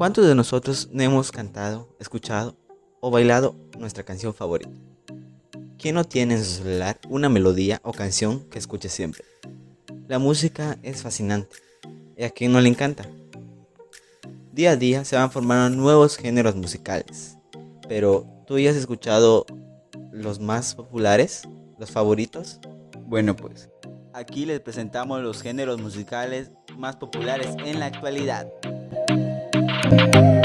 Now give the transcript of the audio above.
¿Cuántos de nosotros no hemos cantado, escuchado o bailado nuestra canción favorita? ¿Quién no tiene en su celular una melodía o canción que escuche siempre? La música es fascinante. ¿Y a quién no le encanta? Día a día se van formando nuevos géneros musicales. Pero, ¿tú ya has escuchado los más populares? ¿Los favoritos? Bueno pues, aquí les presentamos los géneros musicales más populares en la actualidad. Thank